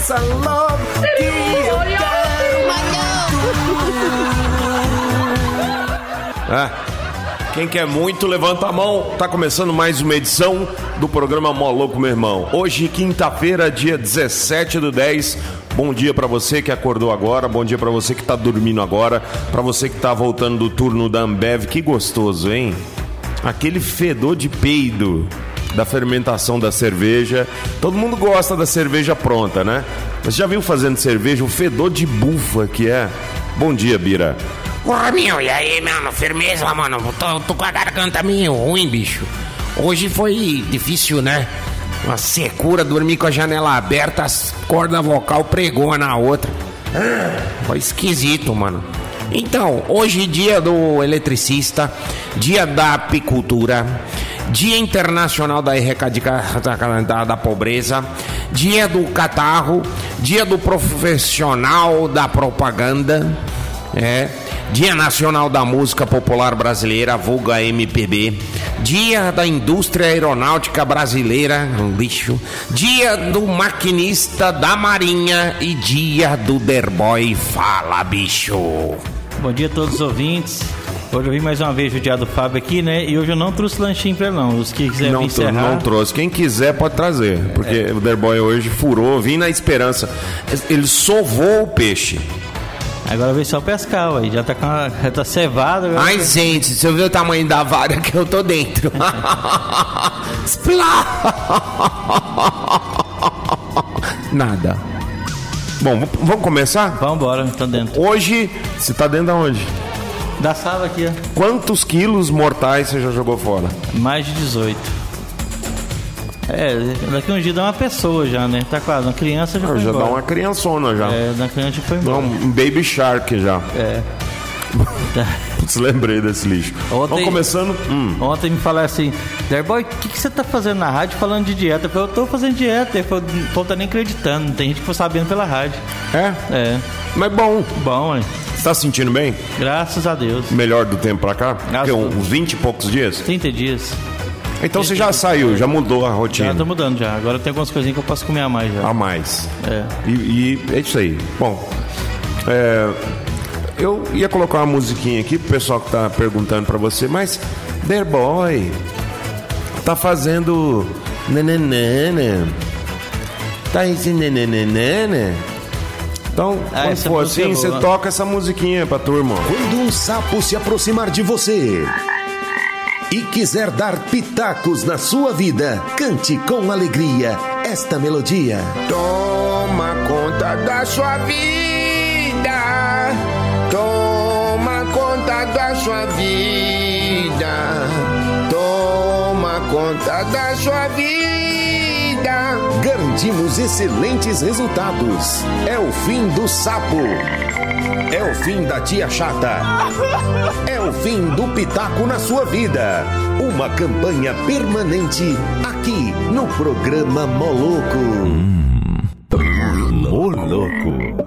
essa love que eu quero. Ah, quem quer muito, levanta a mão. Tá começando mais uma edição do programa Moloco, meu irmão. Hoje, quinta-feira, dia 17 do 10. Bom dia para você que acordou agora, bom dia para você que tá dormindo agora, para você que tá voltando do turno da Ambev. Que gostoso, hein? Aquele fedor de peido da fermentação da cerveja. Todo mundo gosta da cerveja pronta, né? Você já viu fazendo cerveja o fedor de bufa que é? Bom dia, Bira. Porra, meu, e aí, mano? Firmeza, mano? Tô, tô com a garganta meio ruim, bicho. Hoje foi difícil, né? Uma secura, dormir com a janela aberta, as cordas vocal pregou na outra. Foi esquisito, mano. Então, hoje dia do eletricista, dia da apicultura, dia internacional da erradicação da pobreza, dia do catarro, dia do profissional da propaganda, é, Dia Nacional da Música Popular Brasileira, vulga MPB. Dia da Indústria Aeronáutica Brasileira, lixo. Dia do Maquinista da Marinha e dia do Derboy Fala Bicho. Bom dia a todos os ouvintes. Hoje eu vim mais uma vez judiar do Fábio aqui, né? E hoje eu não trouxe lanchinho pra ele, não. Os que quiserem Não, encerrar... não trouxe. Quem quiser pode trazer. Porque o Derboy hoje furou, vim na esperança. Ele sovou o peixe. Agora vem só pescar, ué. Já tá com a... Já tá cevado. agora- Ai, gente, você viu o tamanho da vara que eu tô dentro? Nada. Bom, vamos começar? Vambora, tá dentro. Hoje, você tá dentro de onde? Da sala aqui, ó. Quantos quilos mortais você já jogou fora? Mais de 18. É, daqui um dia dá uma pessoa já, né? Tá quase, uma criança já Ah, foi já dá embora. uma criançona já. É, da criança já foi Dá embora. um baby shark já. É. Lembrei desse lixo. Ontem- Vamos começando. Hum, Ontem me falaram assim, Derboy, o que, que você tá fazendo na rádio falando de dieta? Eu falei, eu tô fazendo dieta. Ele falou, o povo tá nem acreditando, tem gente que foi sabendo pela rádio. é? É, Mas bom, bom, hein? Tá se sentindo bem? Graças a Deus. Melhor do tempo pra cá? Graças uns Deus. 20 e poucos dias? 30 dias. Então você já saiu, já mudou a Já rotina. tô mudando já. Agora tem algumas coisinhas que eu posso comer a mais já. A mais. É. E, e é isso aí. Bom, é, eu ia colocar uma musiquinha aqui pro pessoal que tá perguntando pra você, mas Der Boy tá fazendo nananana. Tá esse nananana. Então, Ah, quando for música assim, é você toca essa musiquinha pra turma. Quando um sapo se aproximar de você e quiser dar pitacos na sua vida, cante com alegria esta melodia. Toma conta da sua vida. Toma conta da sua vida. Toma conta da sua vida. Garantimos excelentes resultados. É o fim do sapo. É o fim da tia chata. É o fim do pitaco na sua vida. Uma campanha permanente aqui no programa Moloco. Moloco.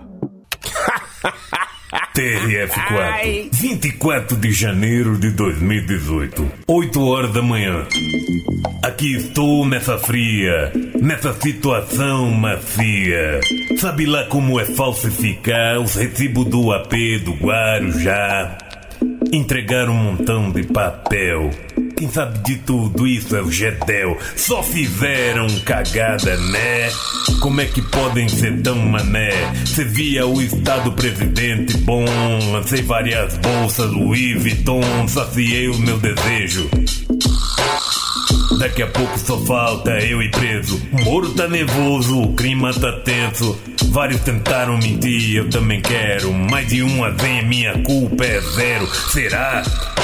TRF4, 24 de janeiro de 2018, 8 horas da manhã. Aqui estou nessa fria, nessa situação macia. Sabe lá como é falsificar os recibos do AP do Guarujá? Entregar um montão de papel. Quem sabe de tudo isso é o Gedel. Só fizeram cagada, né? Como é que podem ser tão mané? Cê via o estado presidente bom. Lancei várias bolsas Louis Vuitton. Saciei o meu desejo. Daqui a pouco só falta eu e preso. O Moro tá nervoso, o clima tá tenso. Vários tentaram mentir, eu também quero. Mais de uma vez, minha culpa é zero. Será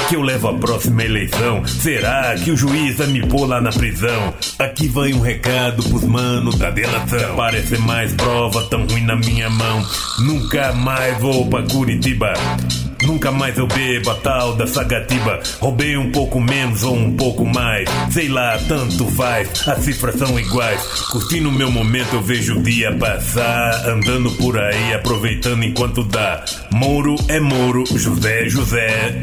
que eu levo a próxima eleição? Será que o juiz vai me pôr lá na prisão? Aqui vai um recado pros manos da delação. Parece mais prova tão ruim na minha mão. Nunca mais vou pra Curitiba. Nunca mais eu bebo a tal da sagatiba. Roubei um pouco menos ou um pouco mais. Sei lá, tanto faz. As cifras são iguais. Curtindo meu momento, eu vejo o dia passar. Andando por aí, aproveitando enquanto dá. Moro é Moro, José José.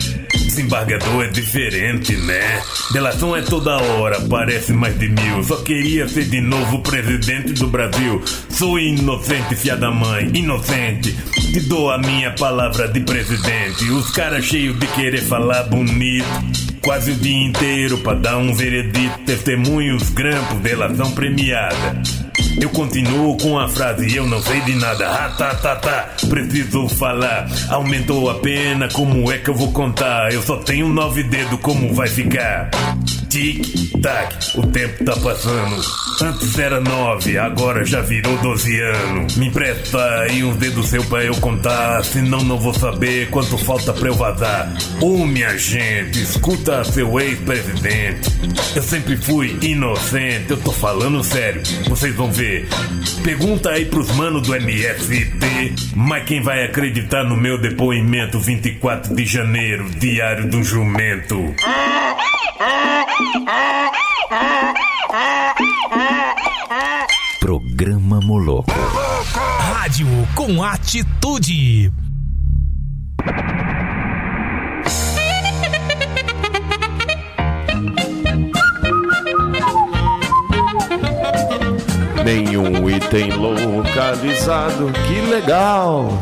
Desembargador é diferente, né? Delação é toda hora, parece mais de mil. Só queria ser de novo presidente do Brasil. Sou inocente, fia da mãe, inocente. Te dou a minha palavra de presidente. Os caras cheios de querer falar bonito. Quase o dia inteiro pra dar um veredito. Testemunhos, grampos, delação premiada. Eu continuo com a frase, eu não sei de nada. Ah, tá, tá, tá. Preciso falar. Aumentou a pena, como é que eu vou contar? Eu só tenho nove dedos, como vai ficar? Tic-tac, o tempo tá passando. Antes era nove, agora já virou doze anos. Me empresta aí uns dedos seu pra eu contar, senão não vou saber quanto falta pra eu vazar. Ô minha gente, escuta seu ex-presidente. Eu sempre fui inocente, eu tô falando sério, vocês vão ver. Pergunta aí pros manos do MST, mas quem vai acreditar no meu depoimento 24 de janeiro, diário do jumento? Programa Moloco. Rádio com atitude. Nenhum item localizado, que legal!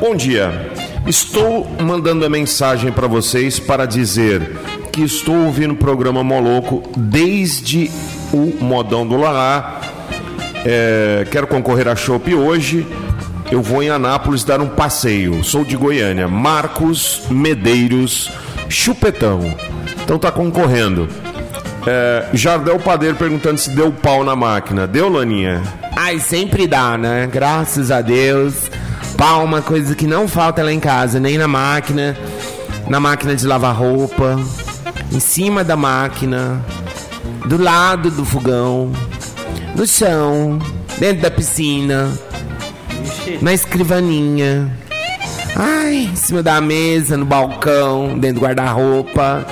Bom dia, estou mandando a mensagem para vocês para dizer que estou ouvindo o programa Moloco desde o Modão do Lalá. É, quero concorrer a Chopp hoje. Eu vou em Anápolis dar um passeio. Sou de Goiânia. Marcos Medeiros Chupetão. Então tá concorrendo. É, Jardel Padeiro perguntando se deu pau na máquina. Deu, Laninha? Ai, sempre dá, né? Graças a Deus. Pau é uma coisa que não falta lá em casa, nem na máquina, na máquina de lavar roupa, em cima da máquina, do lado do fogão, no chão, dentro da piscina, na escrivaninha. Ai, em cima da mesa, no balcão, dentro do guarda-roupa,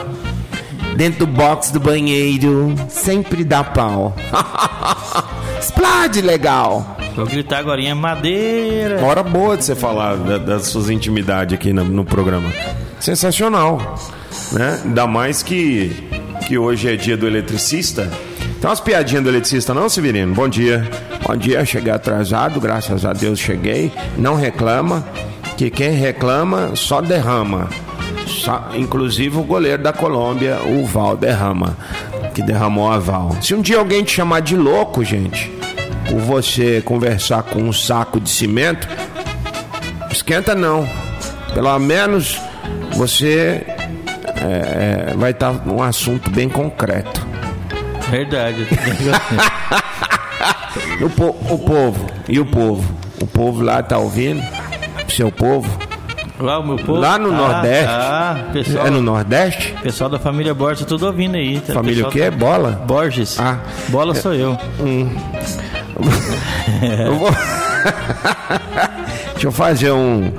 dentro do box do banheiro, sempre dá pau. Explode legal. Vou gritar agora em madeira. Hora boa de você falar da- das suas intimidades aqui no, no programa. Sensacional, né? Ainda mais que, que hoje é dia do eletricista. Tem umas piadinhas do eletricista não, Severino? Bom dia. Bom dia, cheguei atrasado, graças a Deus cheguei. Não reclama, que quem reclama só derrama. Inclusive o goleiro da Colômbia, o Val derrama, que derramou a Val. Se um dia alguém te chamar de louco, gente, por você conversar com um saco de cimento, esquenta não. Pelo menos você é, é, vai estar num assunto bem concreto. Verdade. E o, po- o povo, e o povo? O povo lá tá ouvindo? Seu povo? Lá o meu povo. Lá no Ah, Nordeste? Ah, pessoal, É no Nordeste? pessoal da família Borges, tudo ouvindo aí. tá? Família o quê? Bola? Borges. Ah. Bola sou eu. Eu vou... Deixa eu fazer um.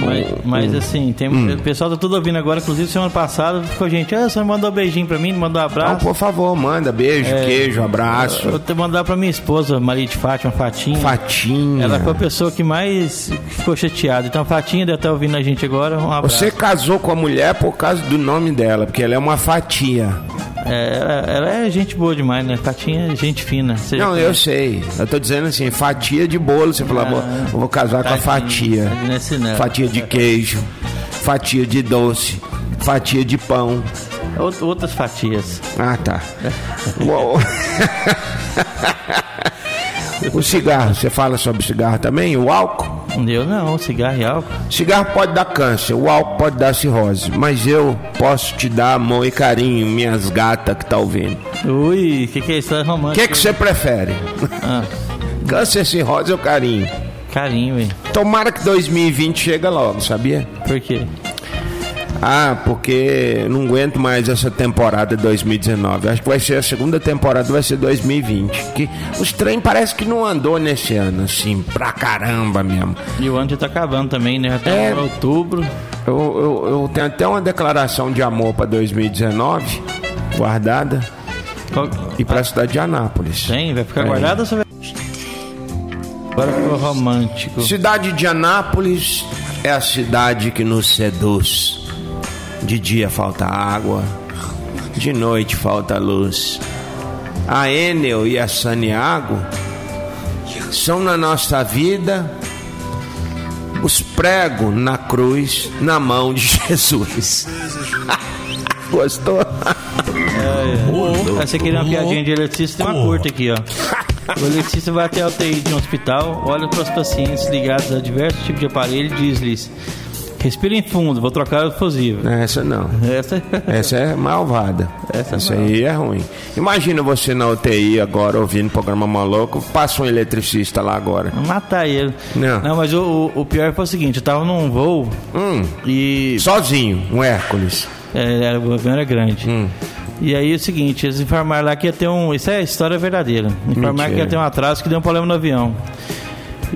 Mas, mas, assim, tem, Hum. o pessoal tá tudo ouvindo agora. Inclusive, semana passada ficou gente, ah, você mandou um beijinho pra mim, não mandou um abraço. por favor, manda beijo, queijo, abraço. Eu vou mandar pra minha esposa, Maria de Fátima, Fatinha. Fatinha. Ela foi a pessoa que mais ficou chateada. Então, Fatinha deve estar ouvindo a gente agora. Um abraço. Você casou com a mulher por causa do nome dela, porque ela é uma fatia. É, ela, ela é gente boa demais, né? Fatinha é gente fina. Não, eu sei. Eu tô dizendo assim, fatia de bolo. Você falou, amor, eu vou casar com a fatia. tadinho nesse não. Fatia de queijo, fatia de doce, fatia de pão. Out- Outras fatias. Ah, tá. Uou. o cigarro, você fala sobre cigarro também? O álcool? Eu não, cigarro e álcool. Cigarro pode dar câncer, o álcool pode dar cirrose, mas eu posso te dar amor e carinho, minhas gatas que tá ouvindo. Ui, o que, que é isso? É O romântico. que que você prefere? Ah, Câncer, cirrose ou carinho? carinho, velho. Tomara que 2020 chega logo, sabia? Por quê? Ah, porque não aguento mais essa temporada 2019. Acho que vai ser a segunda temporada, vai ser 2020. Que os trem parece que não andou nesse ano, assim, pra caramba mesmo. E o ano já tá acabando também, né? Tá É. outubro. Eu, eu, eu tenho até uma declaração de amor pra 2019 guardada Qual- e pra cidade de Anápolis. Tem? Vai ficar É. guardado ou você vai... Agora ficou romântico. Cidade de Anápolis é a cidade que nos seduz. De dia falta água, de noite falta luz. A Enel e a Saniago são na nossa vida os pregos na cruz, na mão de Jesus. Gostou? Essa aqui é uma piadinha de eletricista, tem uma curta aqui, ó. O eletricista vai até a UTI de um hospital, olha para os pacientes ligados a diversos tipos de aparelho e diz-lhes: Respirem fundo, vou trocar o fusível. Essa não. Essa Essa é malvada. Essa é aí é ruim. Imagina você na UTI agora ouvindo programa maluco, passa um eletricista lá agora. matar ele. Não. mas o, o- o pior foi o seguinte: eu tava num voo Hum, e. sozinho, um Hércules. É, era- o avião era grande. Hum. E aí é o seguinte, eles informaram lá que ia ter um. Isso é história verdadeira. Informaram Mentira. que ia ter um atraso que deu um problema no avião.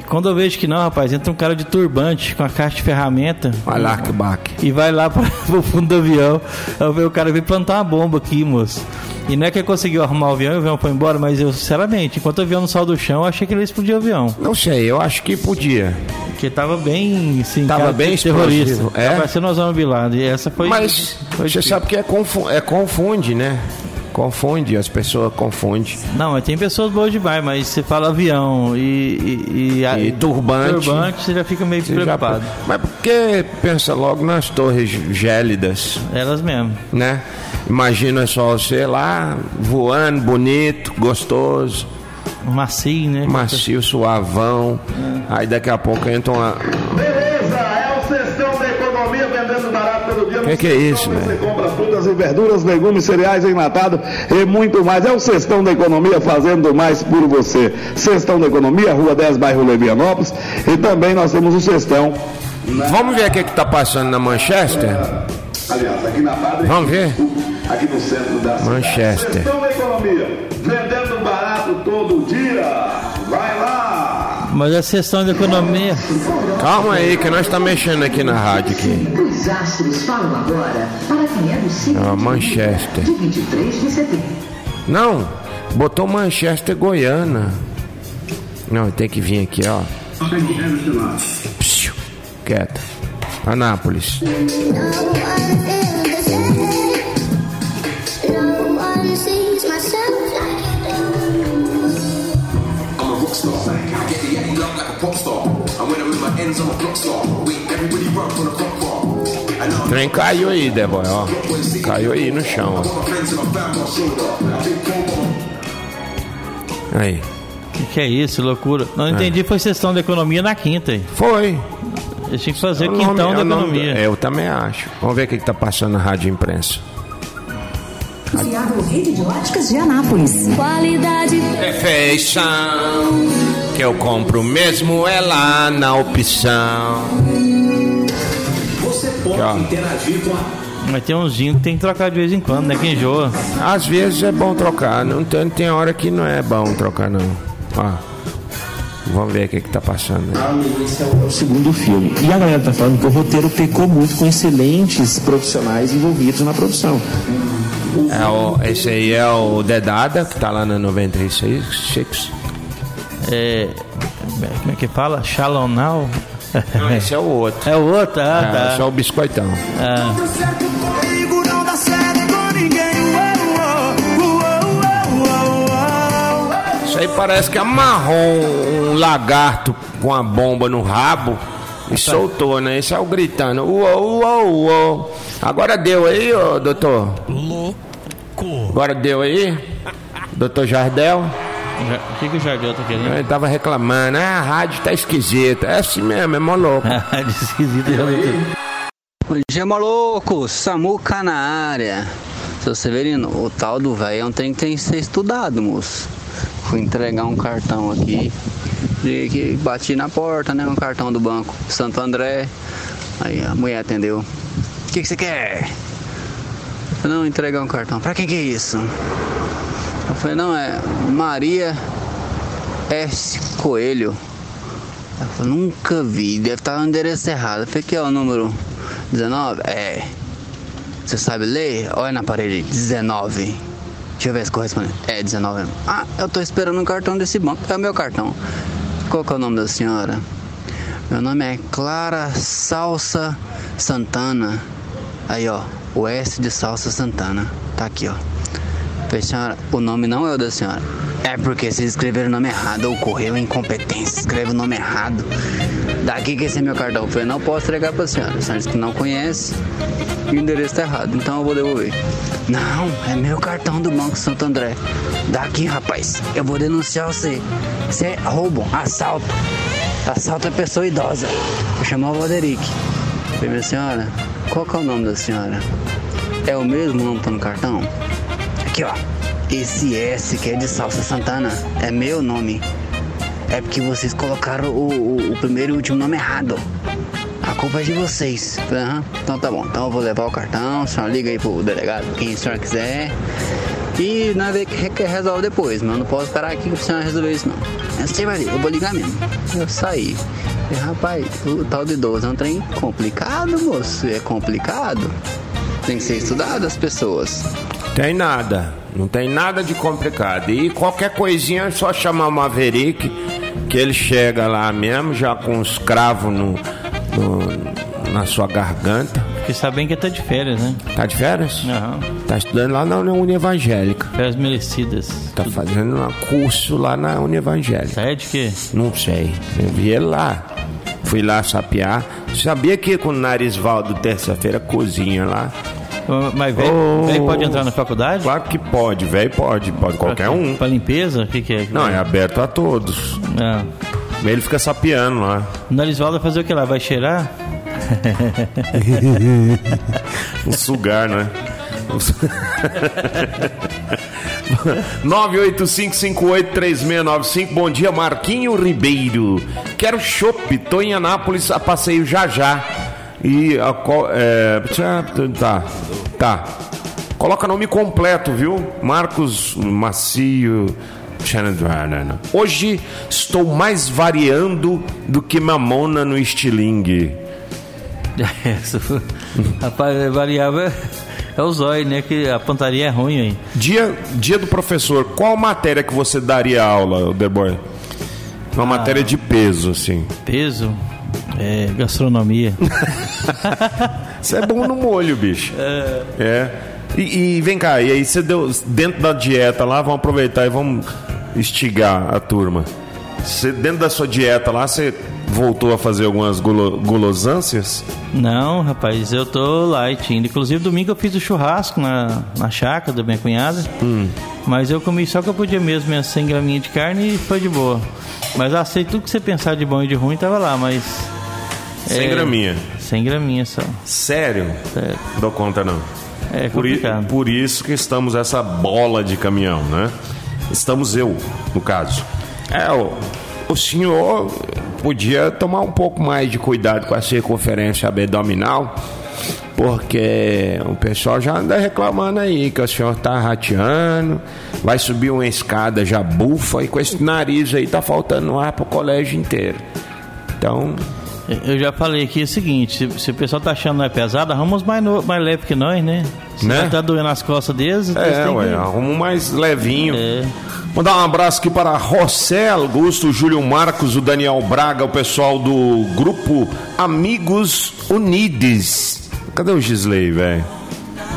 Quando eu vejo que não, rapaz, entra um cara de turbante com a caixa de ferramenta Olha lá que baque. e vai lá para o fundo do avião. Eu vi o cara veio plantar uma bomba aqui, moço. E não é que ele conseguiu arrumar o avião e o avião foi embora, mas eu, sinceramente, enquanto o avião não saiu do chão, eu achei que ele ia explodir o avião. Não sei, eu acho que podia. Porque tava bem, assim, Tava bem terrorista. explosivo, é? Tava parecendo Osama Bin Laden. E essa foi. Mas foi você difícil. sabe que é, confu é confunde, né? Confunde, as pessoas confundem. Não, mas tem pessoas boas demais, mas você fala avião e. E, e, E turbante. turbante, você já fica meio Você já- preocupado. Mas por que pensa logo nas torres gélidas, Elas mesmo. né? Imagina só você lá voando, bonito, gostoso, Macio, né? macio, suavão. Aí daqui a pouco entra uma. Beleza, é o Sessão da Economia vendendo barato todo dia. Que que é isso, Você velho? E verduras, legumes, cereais, enlatado e muito mais. É o Sextão da Economia fazendo mais por você. Sextão da Economia, Rua 10, bairro Levianópolis. E também nós temos o Sextão. Vamos ver o que, que tá passando na Manchester? Aliás, aqui na Padre. Vamos ver? Aqui no centro da. Manchester. Sextão da Economia, Mas a sessão de economia. Calma aí, que nós tá mexendo aqui na rádio aqui. Os astros falam agora para quem é do signo Ah, Manchester. de 23 de setembro. Não, botou Manchester Goiana. Não, tem que vir aqui, ó. Psiu, Quieto. Anápolis. O trem caiu aí, Deboy, ó. Caiu aí no chão, ó. Aí. O que, que é isso? Loucura. Não entendi, foi sessão de economia na quinta. aí. Foi. Eles tinham que fazer É o nome- quintão é da o nome- economia. Eu também acho. Vamos ver o que, que tá passando na rádio imprensa. Confiável rede de óticas de Anápolis. Qualidade Perfeição que eu compro mesmo é lá na opção. Aqui, ó. Mas tem uns gin que tem que trocar de vez em quando, né? Que enjoa. Às vezes é bom trocar, não tem, tem hora que não é bom trocar não. Ó, vamos ver o que, que tá passando. aí. Esse é o, é o segundo filme. E a galera tá falando que o roteiro pecou muito com excelentes profissionais envolvidos na produção. É o, esse aí é o Dedada, que tá lá na 96. Six. É. Como é que fala? Shalom now? Não, esse é o outro. É o outro? Ah, É, tá. esse é o biscoitão. Ah. Isso aí parece que amarrou um lagarto com a bomba no rabo e soltou, né? Esse é o gritando. Uou, uou, uou. Agora deu aí, ô doutor? Louco. Agora deu aí? Doutor Jardel? O que, que o Jardel tá querendo? Ele tava reclamando, ah, a rádio tá esquisita. É assim mesmo, é mó louco. De esquisito realmente. Bom dia, maluco! Samuca na área. Seu Severino, o tal do velho é um trem que tem que ser estudado, moço. Fui entregar um cartão aqui. De que bati na porta, né? Um cartão do banco Santo André. Aí a mulher atendeu. O que, que você quer? Eu não, entregar um cartão. Pra que que é isso? Falei, não, é Maria S. Coelho. Ela falou, nunca vi, deve estar no endereço errado. Eu falei, que é o número 19? É. Você sabe ler? Olha na parede, 19. Deixa eu ver se corresponde. É, 19. Ah, eu tô esperando um cartão desse banco. É o meu cartão. Qual que é o nome da senhora? Meu nome é Clara Salsa Santana. Aí, ó. o S de Salsa Santana. Tá aqui, ó. Falei, senhora, o nome não é o da senhora. É porque vocês escreveram o nome errado. Ocorreu incompetência. Escreve o nome errado. Daqui que esse é meu cartão. Falei, não posso entregar pra senhora. A senhora disse que não conhece e o endereço tá errado. Então eu vou devolver. Não, é meu cartão do Banco Santo André. Daqui, rapaz. Eu vou denunciar você. Você é roubo, assalto. Assalto a pessoa idosa. Vou chamar o Valderic. Falei, minha senhora, qual que é o nome da senhora? É o mesmo nome que tá no cartão? Aqui, ó. Esse S que é de Salsa Santana é meu nome. É porque vocês colocaram o, o- o primeiro e o último nome errado. A culpa é de vocês. Aham, então tá bom. Então eu vou levar o cartão, senhora liga aí pro delegado, quem a senhora quiser. E nós vê que re- resolve depois, mas eu não posso esperar aqui pra senhora resolver isso não. Você vai ver, eu vou ligar mesmo. Eu saí. Falei, rapaz, o tal de idoso é um trem complicado, moço. É complicado. Tem que ser estudado as pessoas. Tem nada. Não tem nada de complicado. E qualquer coisinha é só chamar o Maverick, que ele chega lá mesmo, já com os cravos no, no- na sua garganta. Porque sabem que tá de férias, né? Tá de férias? Aham. Tá estudando lá na União Evangélica. Férias merecidas. Tá fazendo um curso lá na União Evangélica. É de quê? Não sei. Eu vi ele lá. Fui lá sapear. Sabia que com o Narisvaldo terça-feira cozinha lá? Mas velho Oh. pode entrar na faculdade? Claro que pode, velho pode, pode qualquer um. Pra limpeza? O que, que é? Não, é aberto a todos. Ah. Ele fica sapeando lá. O Narisvaldo vai fazer o que lá? Vai cheirar? Um sugar, né? 985583695. Bom dia, Marquinho Ribeiro. Quero chopp. Tô em Anápolis a passeio já já. E a qual. É, tá. Tá. Coloca nome completo, viu? Marcos Macio. Hoje estou mais variando do que mamona no estilingue. Rapaz, variável é o zóio, né? Que a pontaria é ruim aí. Dia, dia do professor, qual matéria que você daria aula, Derboy? Uma matéria de peso, assim. Peso? É, gastronomia. Você é bom no molho, bicho. É. E, e vem cá, e aí você deu dentro da dieta lá, vamos aproveitar e vamos estigar a turma. Você, dentro da sua dieta lá, você voltou a fazer algumas gulo, gulosâncias? Não, rapaz, eu tô light. Inclusive, domingo eu fiz o churrasco na, na chácara da minha cunhada. Hum. Mas eu comi só que eu podia mesmo, minhas 100 graminhas de carne e foi de boa. Mas eu aceito tudo que você pensar de bom e de ruim, tava lá, mas. 100 é, graminha. 100 graminha só. Sério? Sério. Dou conta não. É Por, por isso que estamos essa bola de caminhão, né? Estamos eu, no caso. É, o, o senhor podia tomar um pouco mais de cuidado com a circunferência abdominal, porque o pessoal já anda reclamando aí que o senhor tá rateando, vai subir uma escada, já bufa, e com esse nariz aí tá faltando ar pro colégio inteiro. Então, Eu já falei aqui o seguinte: se, se o pessoal tá achando que não é pesado, arruma uns mais, no- mais leve que nós, né? Se Né? tá doendo as costas deles, eles É, têm ué, que- arruma um mais levinho. É. Mandar um abraço aqui para José Augusto, Júlio Marcos, o Daniel Braga, o pessoal do grupo Amigos Unides. Cadê o Gisley, velho?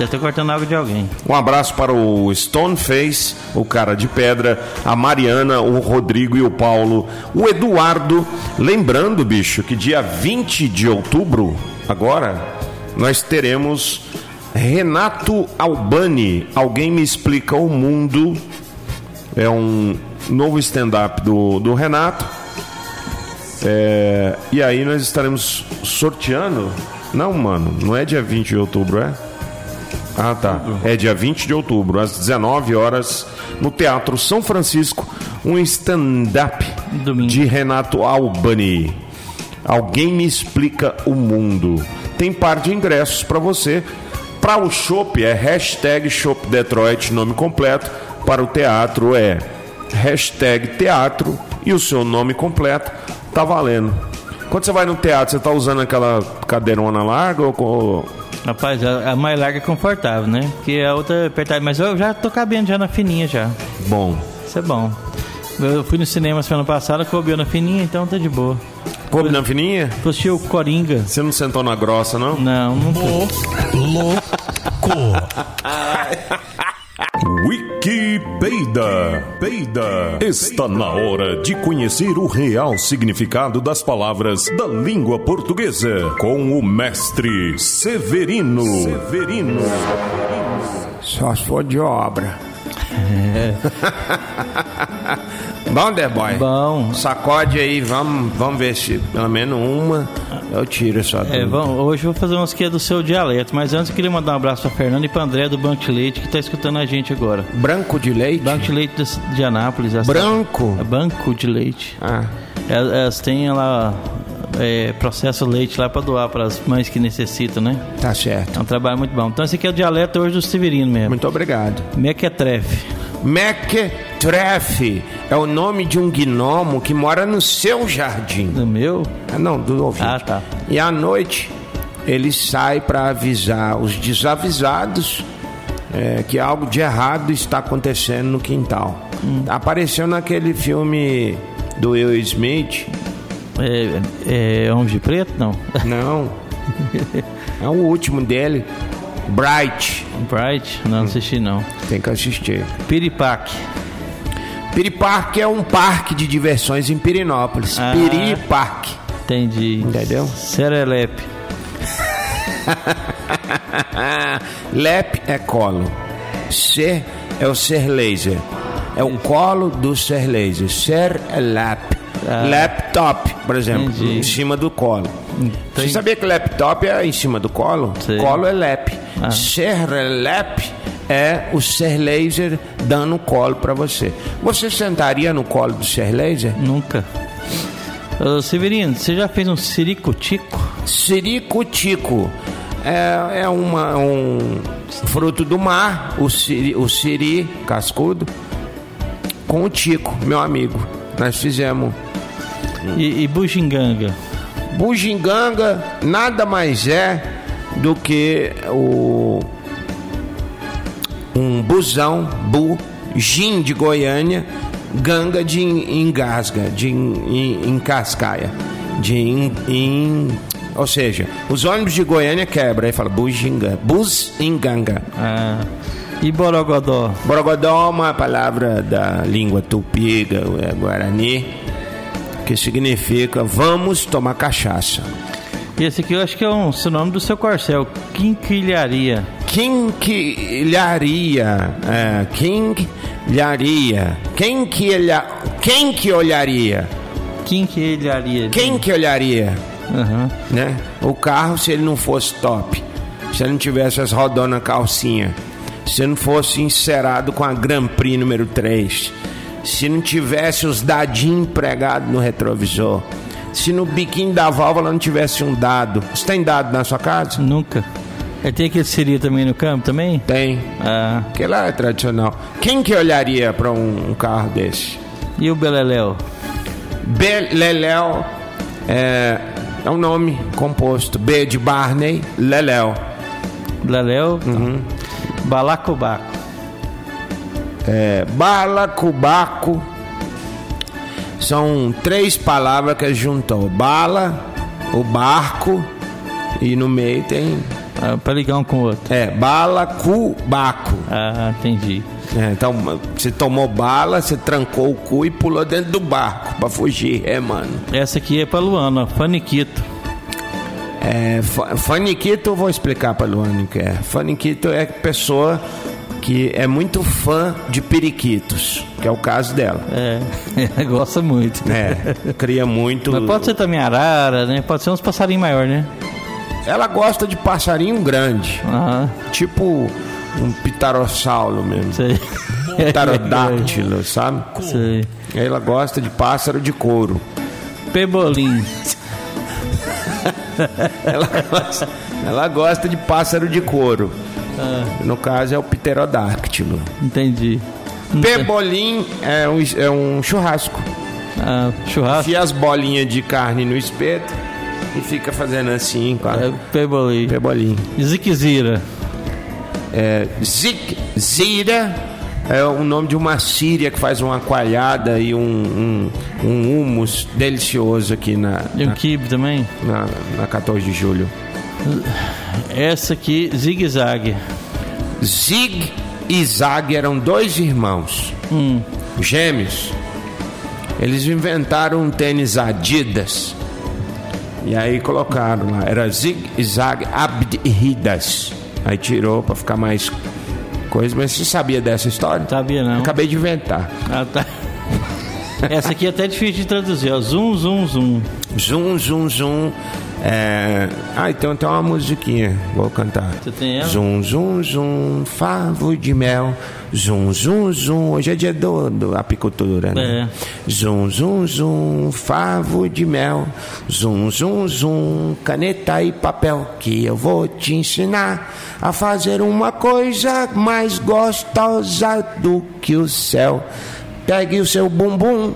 Deve estar cortando água de alguém. Um abraço para o Stoneface, o cara de pedra, a Mariana, o Rodrigo e o Paulo, o Eduardo. Lembrando, bicho, que dia 20 de outubro, agora, nós teremos Renato Albani. Alguém me explica o mundo. É um novo stand-up do, do Renato. É, e aí nós estaremos sorteando. Não, mano, não é dia 20 de outubro, é? Ah, tá. É dia 20 de outubro, às 19 horas, no Teatro São Francisco, um stand-up de Renato Albani. Alguém me explica o mundo. Tem par de ingressos para você. Para o Shop é hashtag Shop Detroit, nome completo. Para o teatro é hashtag teatro e o seu nome completo tá valendo. Quando você vai no teatro, você tá usando aquela cadeirona larga ou, ou Rapaz, a, a mais larga é confortável, né? Porque a outra é apertada. Mas eu já tô cabendo já na fininha já. Bom. Isso é bom. Eu fui no cinema semana passada, coube na fininha, então tá de boa. Coube na fininha? Assistir o Coringa. Você não sentou na grossa, não? Não, não Louco. Wikipedia. Peida. Está na hora de conhecer o real significado das palavras da língua portuguesa com o mestre Severino. Severino. Só se for de obra. Bom, The Boy? Bom. Sacode aí, vamos, vamos ver se pelo menos uma eu tiro essa É, dúvida. vamos, hoje eu vou fazer uns que é do seu dialeto, mas antes eu queria mandar um abraço pra Fernanda e pra André do Banco de Leite que tá escutando a gente agora. Branco de leite? Banco de Leite de, de Anápolis. Branco? É Banco de Leite. Ah, Elas, elas têm lá é, processo leite lá pra doar para as mães que necessitam, né? tá certo. É um trabalho muito bom. Então esse aqui é o dialeto hoje do Severino mesmo. Muito obrigado. Mequetrefe. Mequetrefe é o nome de um gnomo que mora no seu jardim. Do meu? Ah, não, do ouvinte. Ah, tá. E à noite ele sai para avisar os desavisados é, que algo de errado está acontecendo no quintal. Hum. Apareceu naquele filme do Will Smith. É, é Homem de Preto? Não. Não. é o último dele. Bright. Bright? Não, assisti não. Tem que assistir. Piripaque. Piriparque é um parque de diversões em Pirinópolis. Ah. Piriparque. Entendi. Entendeu? Serelepe. Lep é colo. Ser é o ser laser. É o colo do ser laser. Ser é lap. Ah. Laptop, por exemplo, Entendi. em cima do colo. Você Tem- sabia que laptop é em cima do colo? Sei. Colo é lap. Ah. Ser lap é o ser laser dando colo pra você. Você sentaria no colo do ser laser? Nunca. Ô, Severino, você já fez um ciricutico? Siricutico é, é uma, um fruto do mar, o siri, o siri cascudo, com o tico, meu amigo. Nós fizemos. E, e bugiganga? Bugiganga nada mais é do que o um busão, bu, gin de Goiânia, ganga de en- engasga, de en- en- encascaia, de ou seja, os ônibus de Goiânia quebra, aí fala bugiganga, bus enganga. Ah, e borogodó? Borogodó é uma palavra da língua tupi, gu- é, guarani, que significa vamos tomar cachaça. E esse aqui eu acho que é um sinônimo do seu corcel, quinquilharia. Quinquilharia, é, quinquilharia. Quem que, olha, quem que olharia? Quinquilharia. Quem que olharia? Aham. Né? O carro se ele não fosse top, se ele não tivesse as rodonas calcinha, se não fosse encerado com a Grand Prix número 3, se não tivesse os dadinhos pregados no retrovisor, se no biquinho da válvula não tivesse um dado. Você tem dado na sua casa? Nunca. É, tem aquele siri também no campo também? Tem. Ah, Que lá é tradicional. Quem que olharia para um, um carro desse? e o beleléu? Beleléu é, é um nome composto. B de Barney, Leléu. Beleléu? Uhum. Balacobaco. É, balacubaco. São três palavras que juntou. Bala, o barco e no meio tem... Ah, pra ligar um com o outro. É, balacubaco. Ah, entendi. É, então, você tomou bala, você trancou o cu e pulou dentro do barco pra fugir, é, mano. Essa aqui é pra Luana, Faniquito. É, fa- faniquito, eu vou explicar pra Luana o que é. Faniquito é pessoa que é muito fã de periquitos, que é o caso dela. É, gosta muito. É, cria muito. Mas pode ser também arara, né? Pode ser uns passarinhos maior, né? Ela gosta de passarinho grande, tipo um pitarossauro mesmo, sei. pterodáctilo, sabe? sei. Ela gosta de pássaro de couro. Pebolim. Ela gosta, ela gosta de pássaro de couro. No caso é o pterodáctilo. Entendi. Pebolim é um, é um churrasco. Ah, churrasco. Enfia as bolinhas de carne no espeto e fica fazendo assim com a É, pebolim. pebolim. Ziquezira. É, zik, zira É o nome de uma síria que faz uma coalhada e um, um, um humus delicioso aqui na, E um kibe também. na, na 14 de julho. Essa aqui, zigue-zague. Zig e Zag eram dois irmãos, Hum. gêmeos. Eles inventaram um tênis Adidas. E aí colocaram lá, era Zig e Zag Abdidas. Aí tirou pra ficar mais coisa, mas você sabia dessa história? Sabia não. Acabei de inventar. Ah, tá. Essa aqui é até difícil de traduzir, ó. Zoom, zoom, zoom. Zum, zum, zum. É... Ah, então tem uma musiquinha. Vou cantar. Você tem ela? Zum, zum, zum, favo de mel. Zum, zum, zum. Hoje é dia do, do apicultura, né? É. Zum, zum, zum, favo de mel. Zum, zum, zum, caneta e papel. Que eu vou te ensinar a fazer uma coisa mais gostosa do que o céu. Pegue o seu bumbum.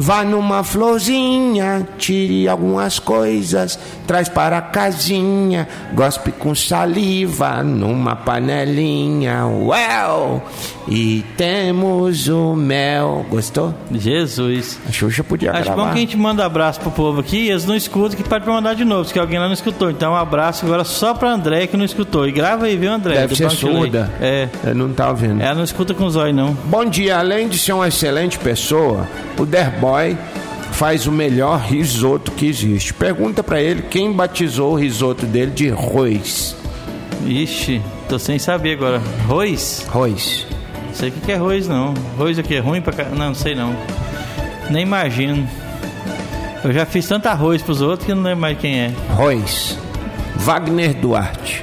Vá numa florzinha, tire algumas coisas, traz para a casinha, gospe com saliva numa panelinha. Well! E temos o mel. Gostou? Jesus. A Xuxa podia Acho gravar. bom que a gente manda abraço pro povo aqui e eles não escutam, que pode mandar de novo, se alguém lá não escutou. Então um abraço agora só pra André que não escutou. E grava aí, viu, André? Deve ser surda. É. Não tá ouvindo. Ela não escuta com os olhos, não. Bom dia, além de ser uma excelente pessoa, o Derboy faz o melhor risoto que existe. Pergunta pra ele quem batizou o risoto dele de Rois. Ixi, tô sem saber agora. Rois? Rois. Não sei o que é rois, não. Rois aqui é ruim pra cá? Não, não sei não. Nem imagino. Eu já fiz tanto arroz pros outros que não lembro mais quem é. Rois. Wagner Duarte.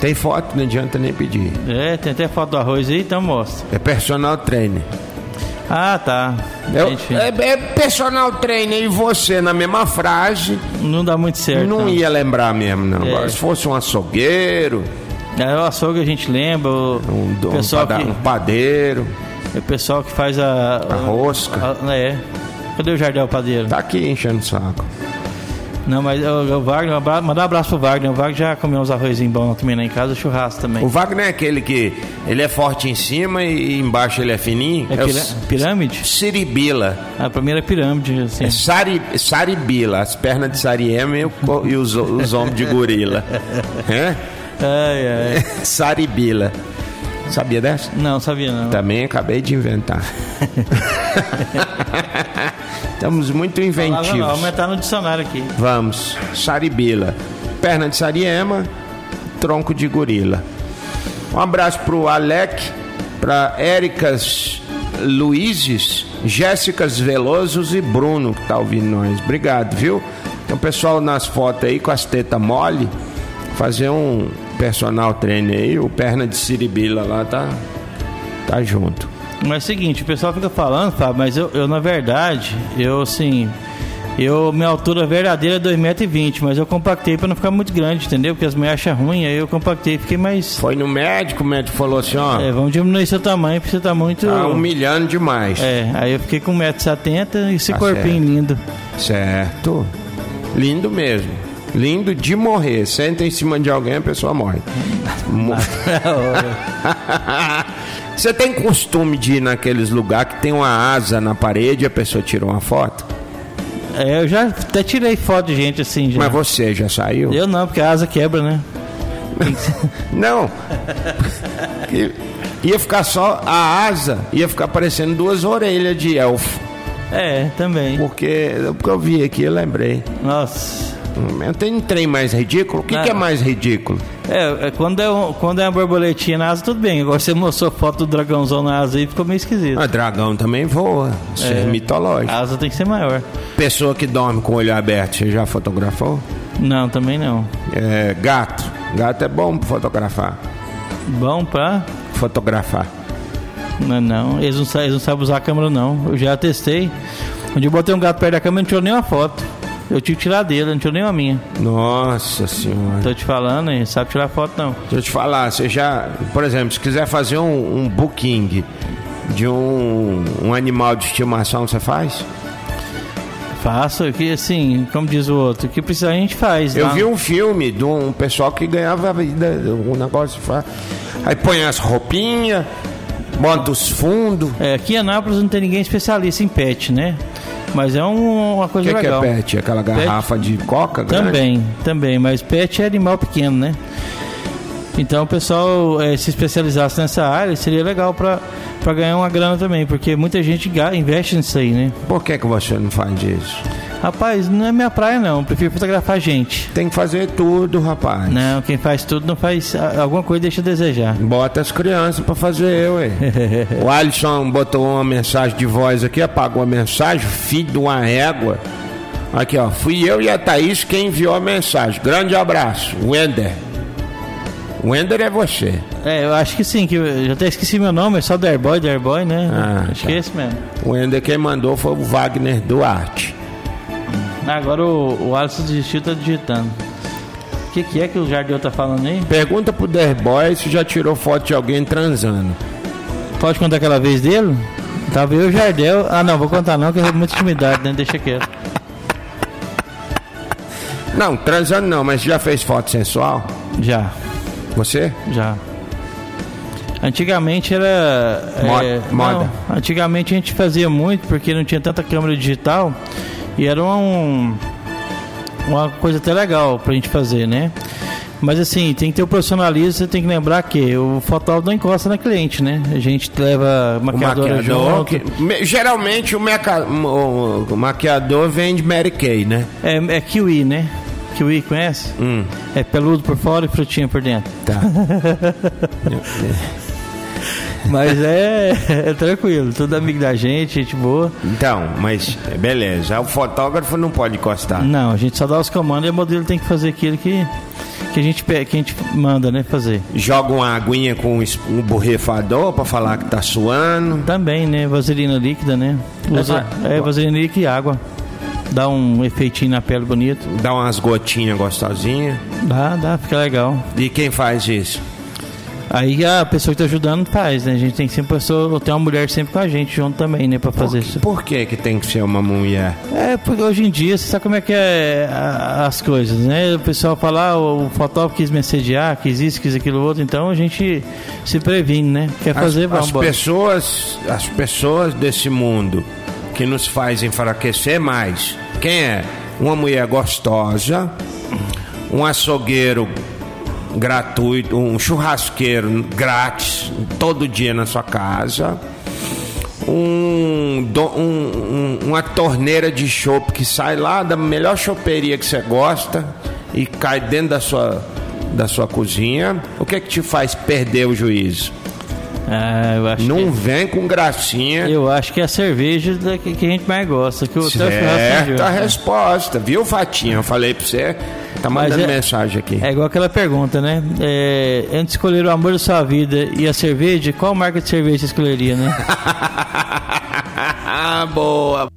Tem foto, não adianta nem pedir. É, tem até foto do arroz aí, então mostra. É personal trainer. Ah, tá. Eu- Gente, é, é personal trainer e você na mesma frase. Não dá muito certo. Não ia lembrar mesmo, não. É. Agora, se fosse um açougueiro, É o açougue a gente lembra, o um, um pessoal pada- que, um padeiro, o pessoal que faz a... a rosca. a- é. Cadê o Jardel Padeiro? Tá aqui enchendo o saco. Não, mas o, o Wagner, um mandar um abraço pro Wagner. O Wagner já comeu uns arrozinhos bons também lá em casa, churrasco também. O Wagner é aquele que ele é forte em cima e embaixo ele é fininho. É o pira- S- pirâmide? Siribila. A primeira pirâmide, assim. É sari, saribila, as pernas de sariema e, o e os, os ombros de gorila. É? Ai, ai. Saribila. Sabia dessa? Não, sabia não. Também acabei de inventar. Estamos muito não, inventivos. aumentar no dicionário aqui. Vamos. Saribila. Perna de sariema, tronco de gorila. Um abraço pro Alec, pra Éricas Luizes, Jéssicas Velosos e Bruno que tá ouvindo nós. Obrigado, viu? Então, pessoal nas fotos aí com as tetas mole, fazer um personal trainer aí, o perna de siribila lá tá tá junto. Mas é o seguinte, o pessoal fica falando, Fábio, mas eu, eu, na verdade, eu assim. Eu, minha altura verdadeira é 2,20m, mas eu compactei pra não ficar muito grande, entendeu? Porque as mulheres acham ruim, aí eu compactei e fiquei mais. Foi no médico, o médico falou assim, ó, É, vamos diminuir seu tamanho, porque você tá muito. tá humilhando demais. É, aí eu fiquei com 1,70m e esse Tá corpinho certo. lindo. Certo. Lindo mesmo. Lindo de morrer. Senta em cima de alguém, a pessoa morre. Você tem costume de ir naqueles lugares que tem uma asa na parede e a pessoa tirou uma foto? É, eu já até tirei foto de gente assim já. Mas você já saiu? Eu não, porque a asa quebra, né? Não. Ia ficar só a asa, ia ficar parecendo duas orelhas de elfo. É, também. Porque, porque eu vi aqui, eu lembrei. Nossa. Eu tenho um trem mais ridículo. O que, que é mais ridículo? É, é, quando, é um- quando é uma borboletinha na asa, tudo bem. Agora você mostrou foto do dragãozão na asa aí, ficou meio esquisito. Ah, dragão também voa. Isso é, É. mitológico. A asa tem que ser maior. Pessoa que dorme com o olho aberto, você já fotografou? Não, também não. É, gato. Gato é bom pra fotografar. Bom pra. Fotografar. Não, não. Eles não, eles não sabem usar a câmera, não. Eu já testei. Onde eu botei um gato perto da câmera, não tirou nenhuma foto. Eu tive que tirar dele, não tirou nenhuma minha. Nossa senhora. Tô te falando, hein? Sabe tirar foto, não. Deixa eu te falar, você já, por exemplo, se quiser fazer um, um booking de um, um animal de estimação, você faz? Faço, que assim, como diz o outro, o que precisa a gente faz. Eu lá. vi um filme de um pessoal que ganhava a vida, um negócio. Aí põe as roupinhas, bota os fundos. É, aqui em Anápolis não tem ninguém especialista em pet, né? Mas é um- uma O coisa que, que é legal. pet? Aquela garrafa de coca grande? Também, também, mas pet é animal pequeno, né? Então o pessoal eh, se especializasse nessa área seria legal pra pra ganhar uma grana também, porque muita gente investe nisso aí, né? Por que, que você não faz isso? Rapaz, não é minha praia não, eu prefiro fotografar gente. Tem que fazer tudo, rapaz. Não, quem faz tudo não faz alguma coisa deixa a desejar. Bota as crianças pra fazer, ué. o Alisson botou uma mensagem de voz aqui, apagou a mensagem, filho de uma régua. Aqui, ó. Fui eu e a Thaís quem enviou a mensagem. Grande abraço. Wender. Wender é você. É, eu acho que sim, que eu já até esqueci meu nome, é só Derboy, Derboy, né? Ah, acho tá. que é esse mesmo. O Wender quem mandou foi o Wagner Duarte. Ah, Agora o, o Alisson desistiu, tá digitando. O que, que é que o Jardel tá falando aí? Pergunta pro Derboy se já tirou foto de alguém transando. Pode contar aquela vez dele? Tava eu e o Jardel. Ah, não, vou contar não, que é muita intimidade, né? Deixa quieto. Não, transando não, mas já fez foto sensual? Já, Você? já. Antigamente era. Mo- é, moda. não, antigamente a gente fazia muito porque não tinha tanta câmera digital e era um, uma coisa até legal pra gente fazer, né? Mas assim, tem que ter o profissionalismo, você tem que lembrar que o fotógrafo não encosta na cliente, né? A gente leva O maquiadora maquiador. junto. que- me- geralmente o, meca- o- o maquiador vende Mary Kay, né? É, é kiwi, né? Kiwi, conhece? Hum. É peludo por fora e frutinha por dentro. Tá. Mas é, é tranquilo, tudo amigo da gente, gente boa. Então, mas beleza. O fotógrafo não pode encostar. Não, a gente só dá os comandos e o modelo tem que fazer aquilo que, que, a, gente, que a gente manda, né? Fazer. Joga uma aguinha com um borrifador pra falar que tá suando. Também, né? Vaselina líquida, né? Usa, É, é, vaselina líquida e água. Dá um efeitinho na pele bonito. Dá umas gotinhas gostosinhas. Dá, dá, fica legal. E quem faz isso? Aí a pessoa que tá ajudando faz, né? A gente tem que sempre pessoa, tem uma mulher sempre com a gente junto também, né? Pra fazer isso. Por que que tem que ser uma mulher? É, porque hoje em dia, você sabe como é que é a- as coisas, né? O pessoal fala, ah, o fotógrafo quis me assediar, quis isso, quis aquilo outro, então a gente se previne, né? Quer fazer, as, vamos as embora. pessoas, as pessoas desse mundo que nos faz enfraquecer mais. Quem é? Uma mulher gostosa, um açougueiro gratuito, um churrasqueiro grátis todo dia na sua casa. Um, um- uma torneira de chopp que sai lá da melhor choperia que você gosta e cai dentro da sua, da sua cozinha. O que é que te faz perder o juízo? Ah, eu acho Não vem com gracinha. que, eu acho que é a cerveja da, que, que a gente mais gosta, que o Certa ajuda. resposta, viu, Fatinha? Eu falei pra você. Tá mandando é- mensagem aqui. É igual aquela pergunta, né? É, antes de escolher o amor da sua vida e a cerveja, qual marca de cerveja você escolheria, né? Ah, boa.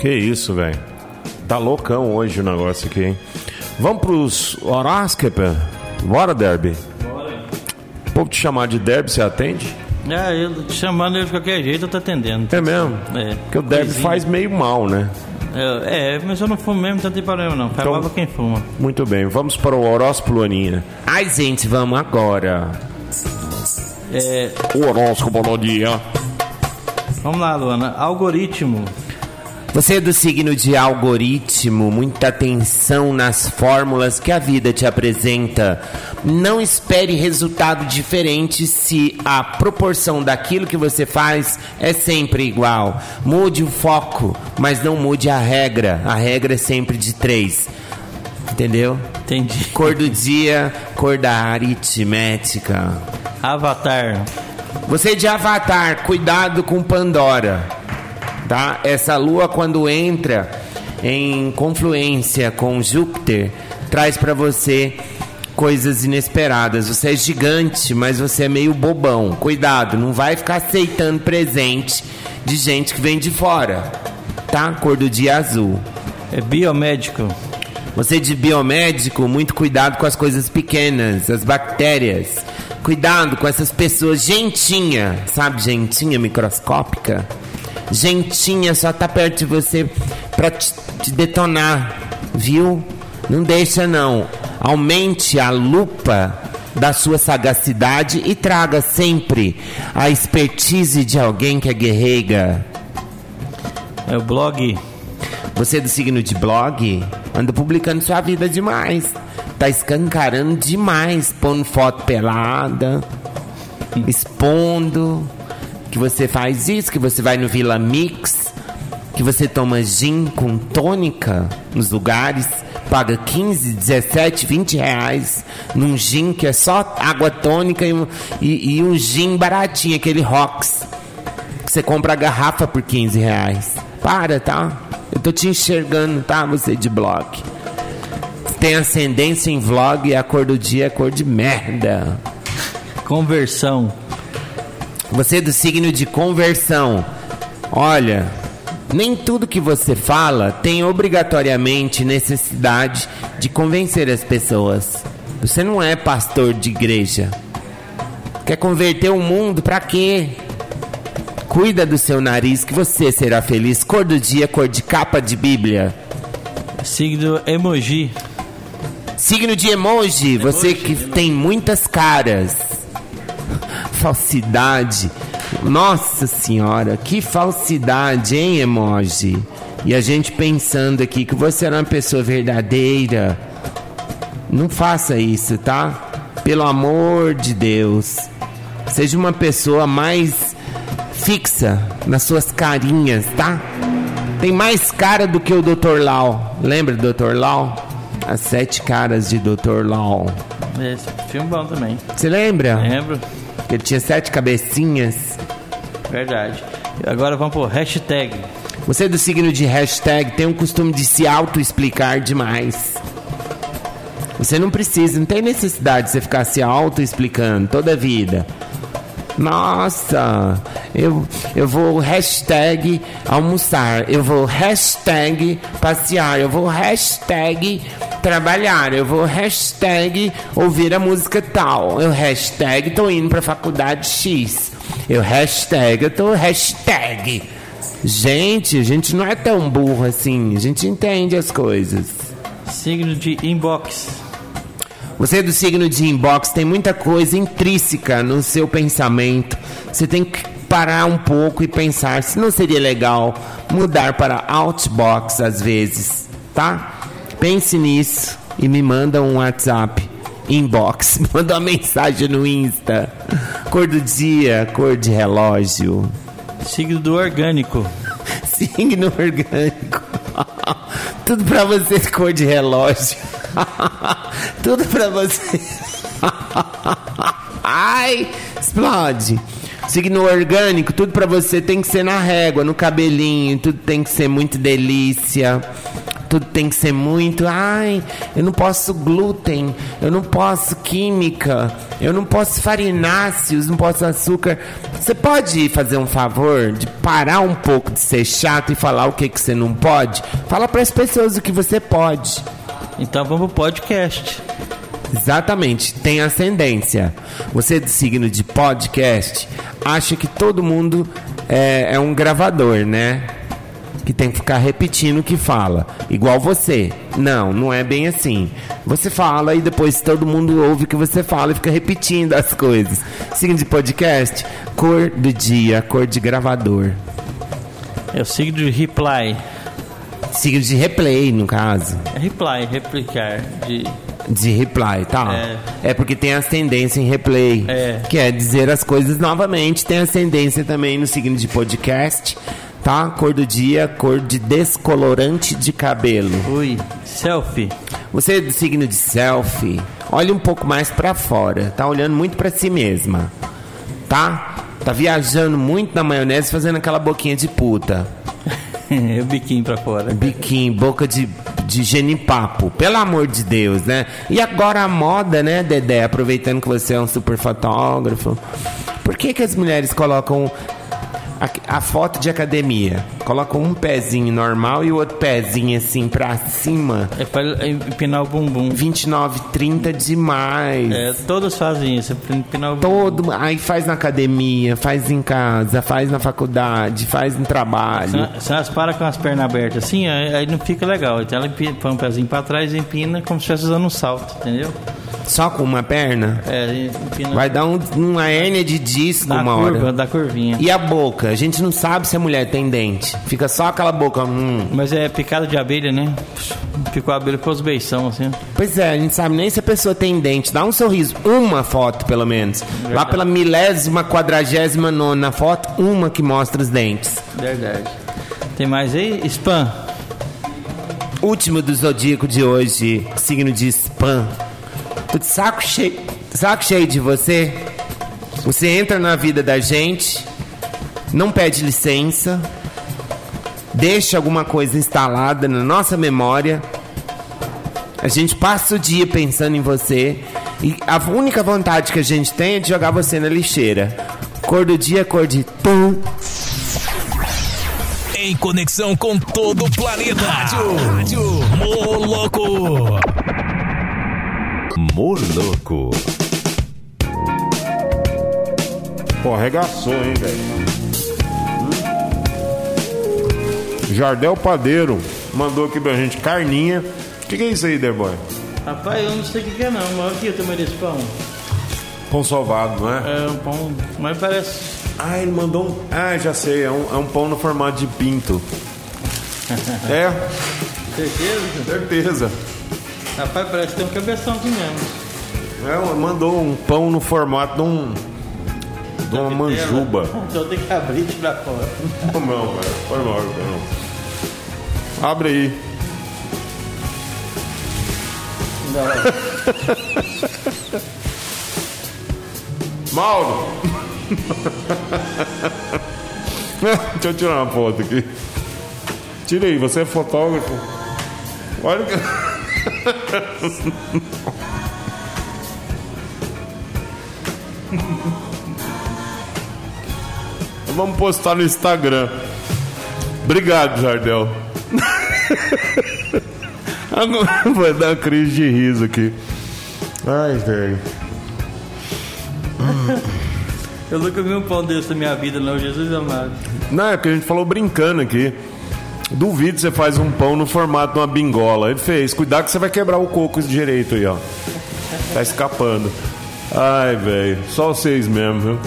Que isso, velho. Tá loucão hoje o negócio aqui, hein? Vamos pros horóscopos? Bora, Derby? Bora. Povo te chamar de Derby, você atende? é, eu te chamando ele de qualquer jeito, eu tô atendendo. É mesmo? É. Porque o Derby Coisinha. faz meio mal, né? É, é, mas eu não fumo mesmo, então não tem problema não. Faz Então- mal pra quem fuma. Muito bem, vamos para o horóscopo, Luaninha. Ai, gente, vamos agora. É, O horóscopo dia. vamos lá, Luana. Algoritmo. Você é do signo de algoritmo, muita atenção nas fórmulas que a vida te apresenta. Não espere resultado diferente se a proporção daquilo que você faz é sempre igual. Mude o foco, mas não mude a regra. A regra é sempre de três. Entendeu? Entendi. Cor do dia, cor da aritmética. Avatar. Você de Avatar, cuidado com Pandora. Tá? Essa lua quando entra em confluência com Júpiter, traz pra você coisas inesperadas. Você é gigante, mas você é meio bobão. Cuidado, não vai ficar aceitando presente de gente que vem de fora. Tá? Cor do dia azul. É biomédico. Você de biomédico, muito cuidado com as coisas pequenas, as bactérias. Cuidado com essas pessoas gentinha, sabe, gentinha microscópica. Gentinha só tá perto de você pra te, te detonar, viu? Não deixa não. Aumente a lupa da sua sagacidade e traga sempre a expertise de alguém que é guerreira. É o blog. Você é do signo de blog? Anda publicando sua vida demais. Tá escancarando demais, pondo foto pelada, expondo que você faz isso, que você vai no Vila Mix, que você toma gin com tônica nos lugares, paga 15, 17, 20 reais num gin que é só água tônica e um, e, e um gin baratinho, aquele Rox. Que você compra a garrafa por 15 reais. Para, tá? Eu tô te enxergando, tá? Você de blog. Tem ascendência em vlog e a cor do dia é cor de merda. Conversão. Você é do signo de conversão. Olha, nem tudo que você fala tem obrigatoriamente necessidade de convencer as pessoas. Você não é pastor de igreja. Quer converter o mundo pra quê? Cuida do seu nariz que você será feliz. Cor do dia, cor de capa de Bíblia. Signo emoji. Signo de emoji, você que tem muitas caras. Falsidade. Nossa senhora, que falsidade, hein, emoji? E a gente pensando aqui que você era uma pessoa verdadeira. Não faça isso, tá? Pelo amor de Deus. Seja uma pessoa mais fixa nas suas carinhas, tá? Tem mais cara do que o Dr. Lau. Lembra do Dr. Lau? As sete caras de Dr. Lau. Esse filme bom também. Você lembra? Lembro. Que ele tinha sete cabecinhas. Verdade. Agora vamos pro hashtag. Você é do signo de hashtag tem o costume de se auto-explicar demais. Você não precisa, não tem necessidade de você ficar se auto-explicando toda a vida. Nossa, eu, eu vou hashtag almoçar, eu vou hashtag passear, eu vou hashtag trabalhar, eu vou hashtag ouvir a música tal, eu hashtag tô indo pra faculdade X, eu hashtag, eu tô hashtag. Gente, a gente não é tão burro assim, a gente entende as coisas. Signo de inbox. Você é do signo de inbox, tem muita coisa intrínseca no seu pensamento. Você tem que parar um pouco e pensar se não seria legal mudar para outbox às vezes, tá? Pense nisso e me manda um WhatsApp. Inbox, manda uma mensagem no Insta. Cor do dia, cor de relógio. Signo do orgânico. Signo orgânico. Tudo pra você, cor de relógio. Tudo pra você. Ai, explode. Signo orgânico, tudo pra você tem que ser na régua, no cabelinho, tudo tem que ser muito delícia. Tudo tem que ser muito. Ai, eu não posso glúten, eu não posso química, eu não posso farináceos, não posso açúcar. Você pode fazer um favor de parar um pouco de ser chato e falar o que, que você não pode? Fala para as pessoas o que você pode. Então vamos pro podcast. Exatamente, tem ascendência. Você é do signo de podcast, acha que todo mundo é, é um gravador, né? Que tem que ficar repetindo o que fala, igual você. Não, não é bem assim. Você fala e depois todo mundo ouve o que você fala e fica repetindo as coisas. Signo de podcast, cor do dia, cor de gravador. É o signo de reply. Signo de replay, no caso. É reply, replicar. De de reply, tá? É. é porque tem ascendência em replay. É. Que é dizer as coisas novamente. Tem ascendência também no signo de podcast, tá? Cor do dia, cor de descolorante de cabelo. Ui, selfie. Você é do signo de selfie. Olhe um pouco mais para fora. Tá olhando muito para si mesma. Tá? Tá viajando muito na maionese fazendo aquela boquinha de puta. o biquinho pra fora. Biquinho, boca de, de genipapo. Pelo amor de Deus, né? E agora a moda, né, Dedé? Aproveitando que você é um super fotógrafo. Por que, que as mulheres colocam a, a foto de academia. Coloca um pezinho normal e o outro pezinho assim pra cima. É pra empinar o bumbum. 29, 30 demais. É, todos fazem isso, é empinar o bumbum. Todo, aí faz na academia, faz em casa, faz na faculdade, faz no trabalho. Se, elas param com as pernas abertas assim, aí, não fica legal. Então ela empina, põe um pezinho pra trás e empina como se estivesse usando um salto, entendeu? Só com uma perna? É, empina. Vai dar um, uma hérnia de disco da uma curva, hora. da curvinha. E a boca? A gente não sabe se a mulher tem dente. Fica só aquela boca. Hum. Mas é picada de abelha, né? Ficou a abelha com os beição, assim. Pois é, a gente sabe nem se a pessoa tem dente. Dá um sorriso. Uma foto, pelo menos. Lá Verdade. pela milésima, quadragésima nona foto, uma que mostra os dentes. Verdade. Tem mais aí? Spam. Último do zodíaco de hoje, signo de spam. Tô de saco cheio, saco cheio de você. Você entra na vida da gente, não pede licença, deixa alguma coisa instalada na nossa memória. A gente passa o dia pensando em você e a única vontade que a gente tem é de jogar você na lixeira. Cor do dia, cor de tum. Em conexão com todo o planeta. Rádio, Rádio Moloco. Moloco. Pô, arregaçou, hein, velho? Jardel Padeiro mandou aqui pra gente carninha. O que, que é isso aí, Deboy? Rapaz, eu não sei o que, que é não, mas aqui o tamanho desse pão. Pão salvado, não é? É um pão, mas parece. Ah, ele mandou um. Ah, já sei, é um, é um pão no formato de pinto. É, Certeza? certeza. Rapaz, parece que tem um cabeção aqui mesmo. É, mandou um pão no formato de um. De uma manjuba. Então tem que abrir e tirar fora. Não, não, velho. Foi mal, não. Abre aí. Mauro! Deixa eu tirar uma foto aqui. Tira aí, você é fotógrafo. Olha que. Vamos postar no Instagram. Obrigado, Jardel. Agora vai dar uma crise de riso aqui. Ai, velho. Eu nunca vi um pão desse na minha vida, não, Jesus amado. Não, é que a gente falou brincando aqui. Duvido você faz um pão no formato de uma bingola. Ele fez. Cuidado que você vai quebrar o coco direito aí, ó. Tá escapando. Ai, velho. Só vocês mesmo, viu?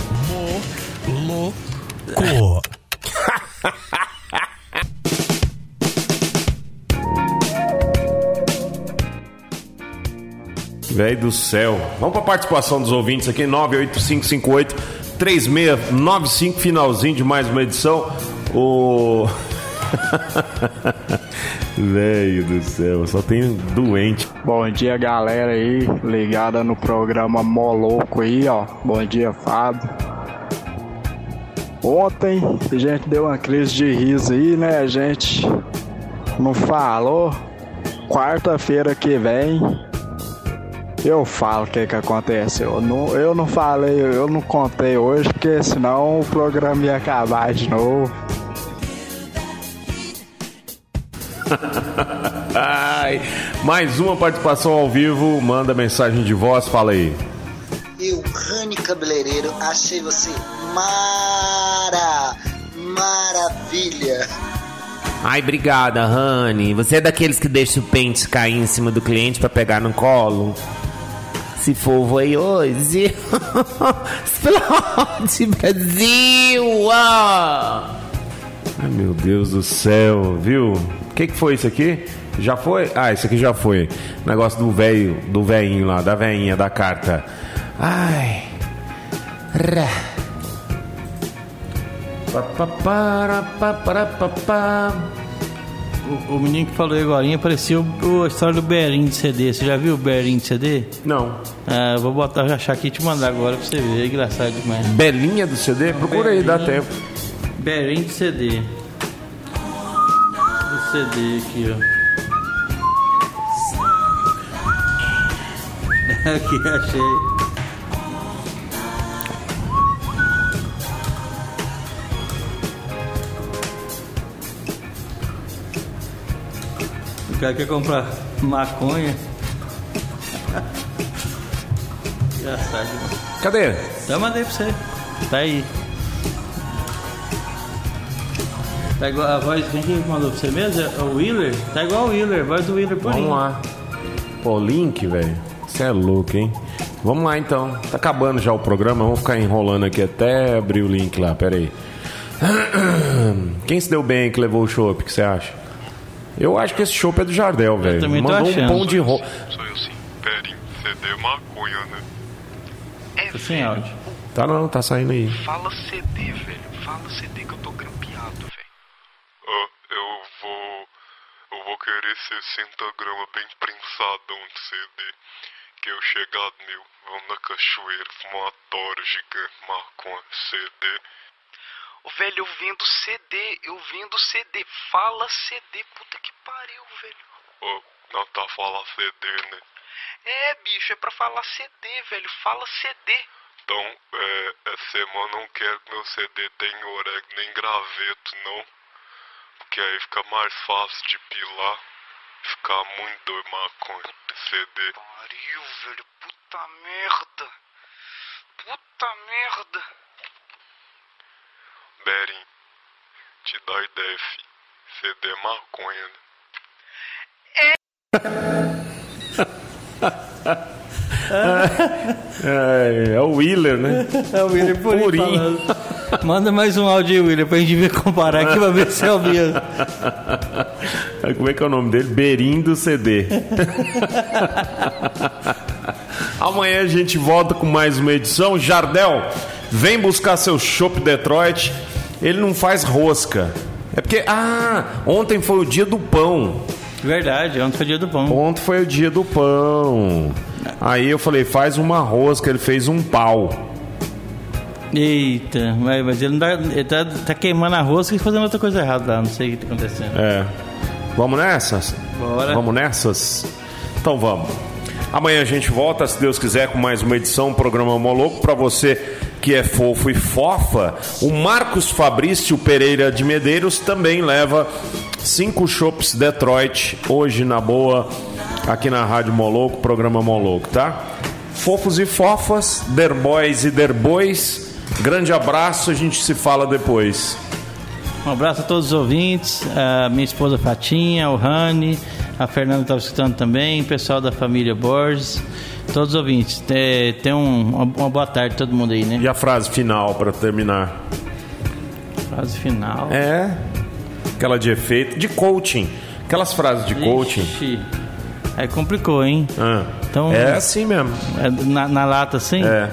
Do céu. Vamos pra participação dos ouvintes aqui, 98558 3695, finalzinho de mais uma edição. O. Velho do céu, só tem doente. Bom dia, galera aí, ligada no programa Moloco aí, ó. Bom dia, Fábio. Ontem a gente deu uma crise de riso aí, né? A gente não falou. Quarta-feira que vem eu falo o que que aconteceu. Eu não, eu não falei, eu não contei hoje, porque senão o programa ia acabar de novo. Ai, mais uma participação ao vivo. Manda mensagem de voz, fala aí. Eu, Rani Cabeleireiro, achei você mara, maravilha. Ai, obrigada, Rani. Você é daqueles que deixa o pente cair em cima do cliente pra pegar no colo? Se for, foi hoje. Explode, Brasil! Ah! Ai, meu Deus do céu, viu? O que, que foi isso aqui? Já foi? Ah, isso aqui já foi. Negócio do velho, do velhinho lá, da velhinha da carta. Ai. Rá. Pa, pa, para, pa, para, pa, pa. O, o menino que falou agora parecia o, a história do Berinho de CD. Você já viu o Berinho de CD? Não. Ah, vou botar, achar aqui e te mandar agora pra você ver. É engraçado demais. Belinha do CD? Procura aí, dá tempo. Berinho de CD. Do CD aqui, ó. Aqui, achei. Cara quer comprar maconha. Engraçado. Cadê? Eu mandei pra você. Tá aí. Tá igual a voz. Quem que mandou pra você mesmo? É o Wheeler? Tá igual o Wheeler, a voz do Wheeler por Vamos lá. Pô, link, velho. Você é louco, hein? Vamos lá então. Tá acabando já o programa. Vamos ficar enrolando aqui até abrir o link lá. Pera aí. Quem se deu bem que levou o chopp? O que você acha? Eu acho que esse chopp é do Jardel, velho. também tô Mandou um achando. pão de ro... Sou eu sim. Perinho, CD maconha, né? Tô sem áudio. Tá não, tá saindo aí. Fala CD, velho. Fala CD que eu tô grampeado, velho. Ah, eu vou. Eu vou querer 60 gramas bem prensadão de CD. Que eu chegar, meu, vamos na cachoeira, fumar uma tora gigante, maconha, CD. Velho, eu vendo CD, eu vendo CD. Fala CD, puta que pariu, velho. Ô, não tá falar CD, né? É, bicho, é pra falar CD, velho. Fala CD. Então, é, essa semana eu não quero que meu CD tenha oreg nem graveto, não. Porque aí fica mais fácil de pilar. Ficar muito doido maconha CD. Pariu, velho. Puta merda. Puta merda. Bering, te dá ideia, fi. CD é maconha, né? É, é o Wheeler, né? É o Wheeler Purinho. Purinho. falando. Manda mais um áudio aí, Wheeler, pra gente ver comparar aqui pra ver se é o mesmo. Como é que é o nome dele? Berim do CD. Amanhã a gente volta com mais uma edição. Jardel, vem buscar seu Chopp Detroit. Ele não faz rosca. É porque, ah, ontem foi o dia do pão. Verdade, ontem foi o dia do pão. Ontem foi o dia do pão. Aí eu falei, faz uma rosca. Ele fez um pau. Eita, mas, ele, não dá, ele tá, tá queimando a rosca e fazendo outra coisa errada lá, não sei o que tá acontecendo. É. Vamos nessas? Bora. Vamos nessas? Então vamos. Amanhã a gente volta, se Deus quiser, com mais uma edição, um programa Moloco para você que é fofo e fofa. O Marcos Fabrício Pereira de Medeiros também leva cinco shops Detroit hoje na boa aqui na Rádio Moloco, programa Moloco, tá? Fofos e fofas, der boys e der boys. Grande abraço, a gente se fala depois. Um abraço a todos os ouvintes, a minha esposa Fatinha, o Rani, a Fernanda estava escutando também, o pessoal da família Borges, todos os ouvintes. Tem, tem um- uma, boa tarde todo mundo aí, né? E a frase final para terminar? Frase final. É. Aquela de efeito, de coaching. Aquelas frases de coaching. Ixi, Aí complicou, hein? Então, É assim mesmo. é na, na lata assim? É.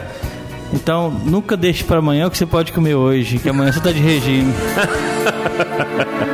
Então, nunca deixe para amanhã o que você pode comer hoje, que amanhã você tá de regime.